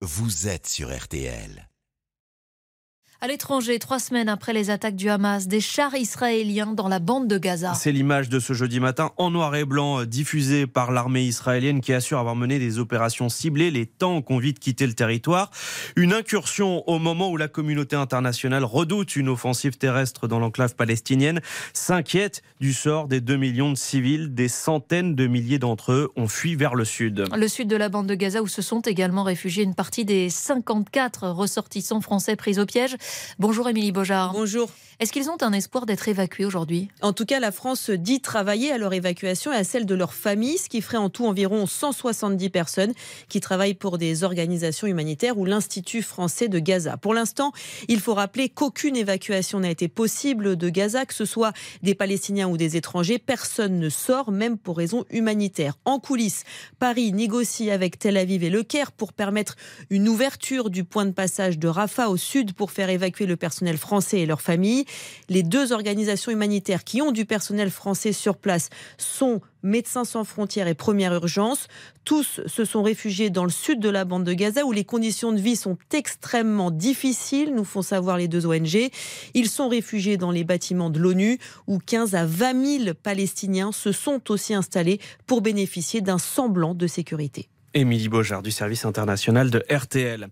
vous êtes sur RTL. À l'étranger, trois semaines après les attaques du Hamas, des chars israéliens dans la bande de Gaza. C'est l'image de ce jeudi matin en noir et blanc euh, diffusée par l'armée israélienne qui assure avoir mené des opérations ciblées. Les tanks ont vite quitté le territoire. Une incursion au moment où la communauté internationale redoute une offensive terrestre dans l'enclave palestinienne, s'inquiète du sort des 2 millions de civils. Des centaines de milliers d'entre eux ont fui vers le sud. Le sud de la bande de Gaza où se sont également réfugiés une partie des 54 ressortissants français pris au piège. Bonjour Émilie Beaujard. Bonjour. Est-ce qu'ils ont un espoir d'être évacués aujourd'hui? En tout cas, la France dit travailler à leur évacuation et à celle de leur famille, ce qui ferait en tout environ 170 personnes qui travaillent pour des organisations humanitaires ou l'Institut français de Gaza. Pour l'instant, il faut rappeler qu'aucune évacuation n'a été possible de Gaza, que ce soit des Palestiniens ou des étrangers. Personne ne sort, même pour raisons humanitaires. En coulisses, Paris négocie avec Tel Aviv et Le Caire pour permettre une ouverture du point de passage de Rafah au sud pour faire évacuer le personnel français et leurs familles. Les deux organisations humanitaires qui ont du personnel français sur place sont Médecins sans frontières et Première Urgence. Tous se sont réfugiés dans le sud de la bande de Gaza où les conditions de vie sont extrêmement difficiles, nous font savoir les deux ONG. Ils sont réfugiés dans les bâtiments de l'ONU où 15 à 20 000 Palestiniens se sont aussi installés pour bénéficier d'un semblant de sécurité. Émilie Beaujard du service international de RTL.